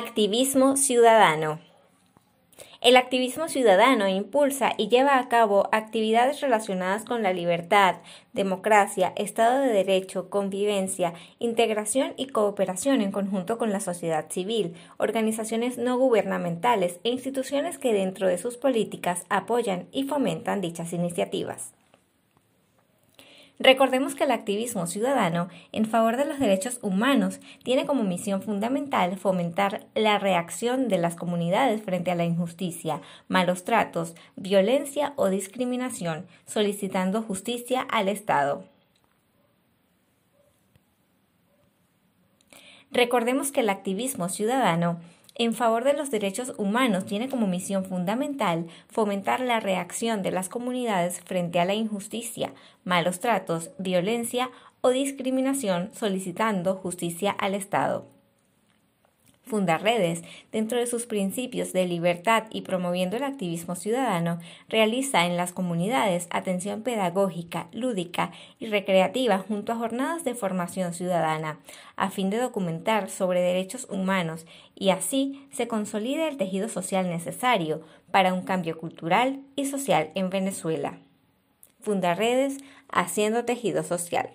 Activismo ciudadano. El activismo ciudadano impulsa y lleva a cabo actividades relacionadas con la libertad, democracia, Estado de Derecho, convivencia, integración y cooperación en conjunto con la sociedad civil, organizaciones no gubernamentales e instituciones que dentro de sus políticas apoyan y fomentan dichas iniciativas. Recordemos que el activismo ciudadano en favor de los derechos humanos tiene como misión fundamental fomentar la reacción de las comunidades frente a la injusticia, malos tratos, violencia o discriminación, solicitando justicia al Estado. Recordemos que el activismo ciudadano en favor de los derechos humanos tiene como misión fundamental fomentar la reacción de las comunidades frente a la injusticia, malos tratos, violencia o discriminación solicitando justicia al Estado. Fundaredes, dentro de sus principios de libertad y promoviendo el activismo ciudadano, realiza en las comunidades atención pedagógica, lúdica y recreativa junto a jornadas de formación ciudadana, a fin de documentar sobre derechos humanos y así se consolide el tejido social necesario para un cambio cultural y social en Venezuela. Fundaredes, haciendo tejido social.